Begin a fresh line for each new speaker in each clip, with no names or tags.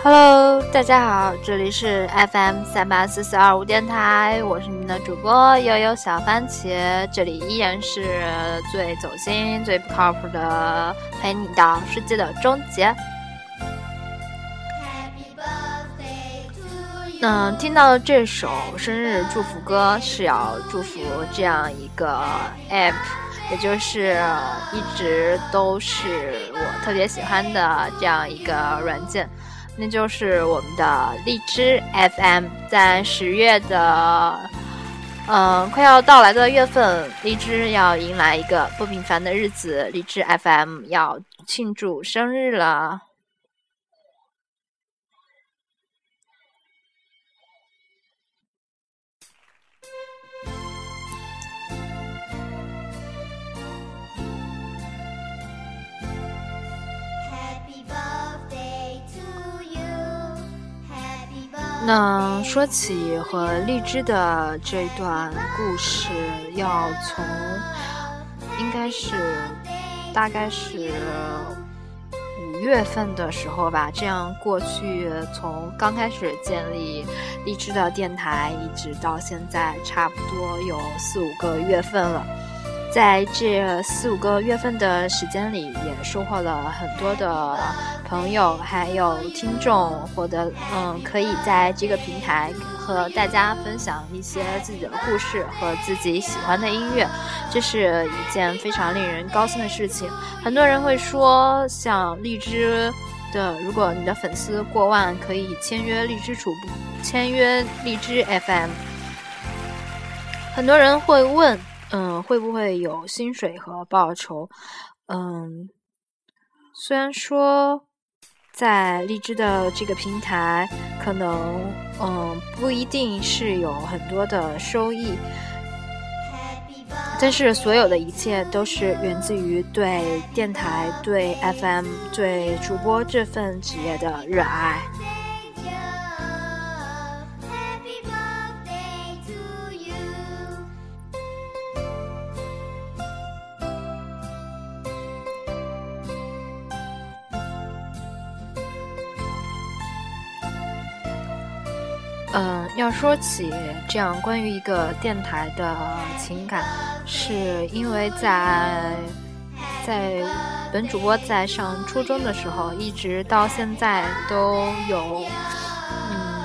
Hello，大家好，这里是 FM 三八四四二五电台，我是你们的主播悠悠小番茄，这里依然是最走心、最不靠谱的，陪你到世界的终结。嗯，听到这首生日祝福歌是要祝福这样一个 app，也就是一直都是我特别喜欢的这样一个软件，那就是我们的荔枝 FM。在十月的嗯快要到来的月份，荔枝要迎来一个不平凡的日子，荔枝 FM 要庆祝生日了。那说起和荔枝的这段故事，要从应该是大概是五月份的时候吧，这样过去从刚开始建立荔枝的电台，一直到现在，差不多有四五个月份了。在这四五个月份的时间里，也收获了很多的朋友，还有听众，获得嗯，可以在这个平台和大家分享一些自己的故事和自己喜欢的音乐，这是一件非常令人高兴的事情。很多人会说，像荔枝的，如果你的粉丝过万，可以签约荔枝主播，签约荔枝 FM。很多人会问。嗯，会不会有薪水和报酬？嗯，虽然说在荔枝的这个平台，可能嗯不一定是有很多的收益，但是所有的一切都是源自于对电台、对 FM、对主播这份职业的热爱。嗯，要说起这样关于一个电台的情感，是因为在在本主播在上初中的时候，一直到现在都有嗯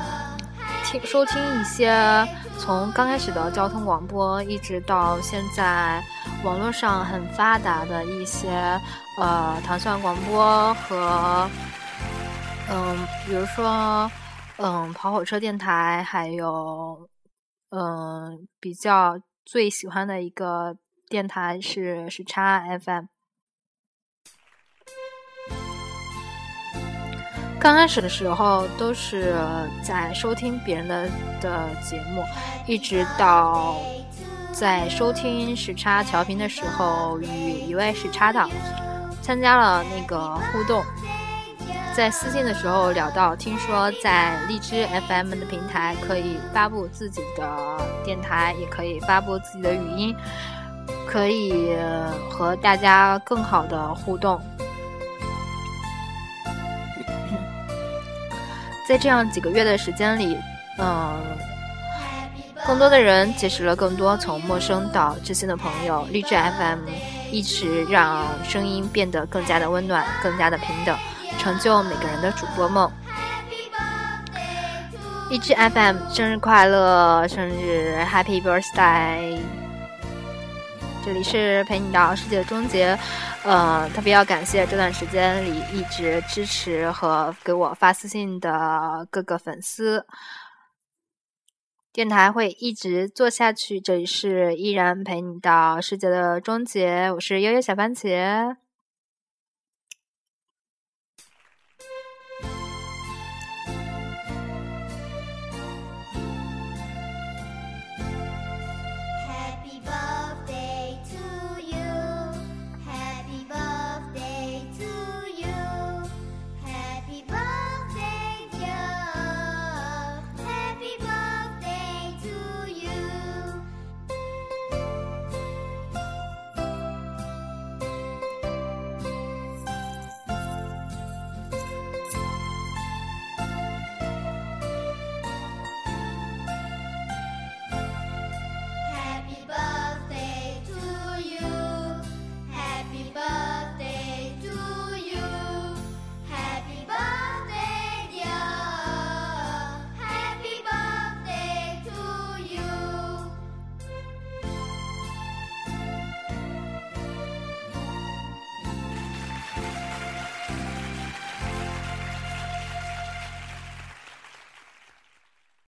听收听一些从刚开始的交通广播，一直到现在网络上很发达的一些呃糖蒜广播和嗯，比如说。嗯，跑火车电台，还有嗯，比较最喜欢的一个电台是时差 FM。刚开始的时候都是在收听别人的的节目，一直到在收听时差调频的时候，与一位时差党参加了那个互动。在私信的时候聊到，听说在荔枝 FM 的平台可以发布自己的电台，也可以发布自己的语音，可以和大家更好的互动。在这样几个月的时间里，嗯，更多的人结识了更多从陌生到知心的朋友。荔枝 FM 一直让声音变得更加的温暖，更加的平等。成就每个人的主播梦。一只 FM 生日快乐，生日 Happy Birthday！这里是陪你到世界的终结，呃，特别要感谢这段时间里一直支持和给我发私信的各个粉丝。电台会一直做下去，这里是依然陪你到世界的终结，我是悠悠小番茄。